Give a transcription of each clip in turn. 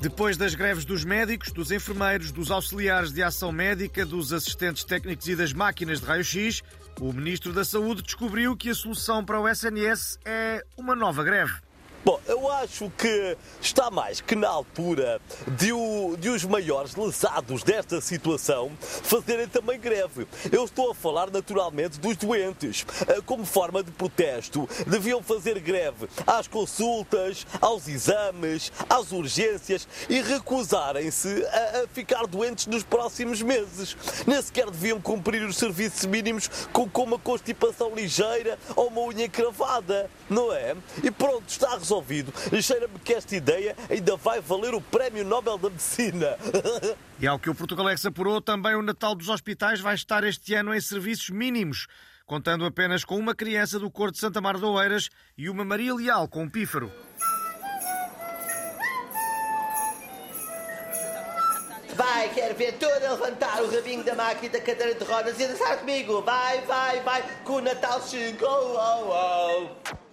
Depois das greves dos médicos, dos enfermeiros, dos auxiliares de ação médica, dos assistentes técnicos e das máquinas de raio-x, o Ministro da Saúde descobriu que a solução para o SNS é uma nova greve. Bom, eu acho que está mais que na altura de, o, de, os maiores lesados desta situação fazerem também greve. Eu estou a falar naturalmente dos doentes. Eh, como forma de protesto, deviam fazer greve às consultas, aos exames, às urgências e recusarem-se a, a ficar doentes nos próximos meses. Nem sequer deviam cumprir os serviços mínimos com, com uma constipação ligeira ou uma unha cravada, não é? E pronto, está resolvido resolvido. Cheira-me que esta ideia ainda vai valer o Prémio Nobel da Medicina. E ao que o Portugalex apurou, também o Natal dos hospitais vai estar este ano em serviços mínimos, contando apenas com uma criança do Cor de Santa Mar de Oeiras e uma Maria Leal com um pífaro. Vai, quero ver toda levantar o rabinho da máquina da cadeira de rodas e dançar comigo. Vai, vai, vai, que o Natal chegou. Oh, oh.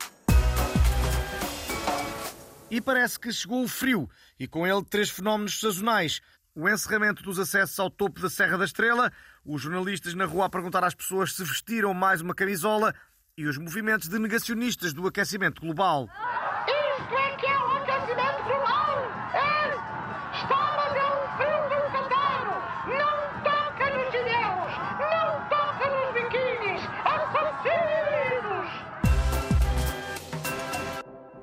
E parece que chegou o frio e com ele três fenómenos sazonais. O encerramento dos acessos ao topo da Serra da Estrela, os jornalistas na rua a perguntar às pessoas se vestiram mais uma camisola e os movimentos de negacionistas do aquecimento global. Isto é que é o aquecimento global!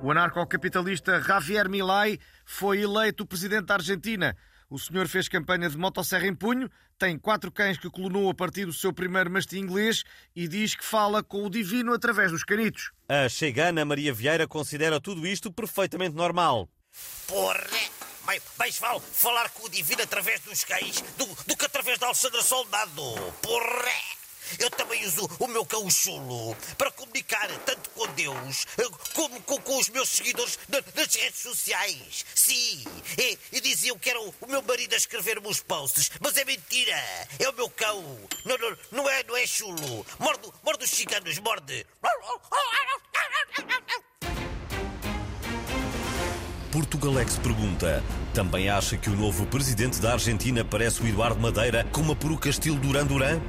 O anarcocapitalista Javier Milei foi eleito presidente da Argentina. O senhor fez campanha de motosserra em punho, tem quatro cães que clonou a partir do seu primeiro mastim inglês e diz que fala com o divino através dos canitos. A chegana Maria Vieira considera tudo isto perfeitamente normal. Porra! Mais, mais vale falar com o divino através dos cães do, do que através da Alexandra Soldado. Porra! Eu também uso o meu cão chulo para comunicar tanto com Deus eh, como com, com os meus seguidores na, nas redes sociais. Sim, e, e, diziam que era o, o meu marido a escrever-me os posts, mas é mentira. É o meu cão. Não, não, não é, não é chulo. Morde, morde os ciganos, morde. Portugalex pergunta: também acha que o novo presidente da Argentina parece o Eduardo Madeira com uma peruca estilo Duran Duran?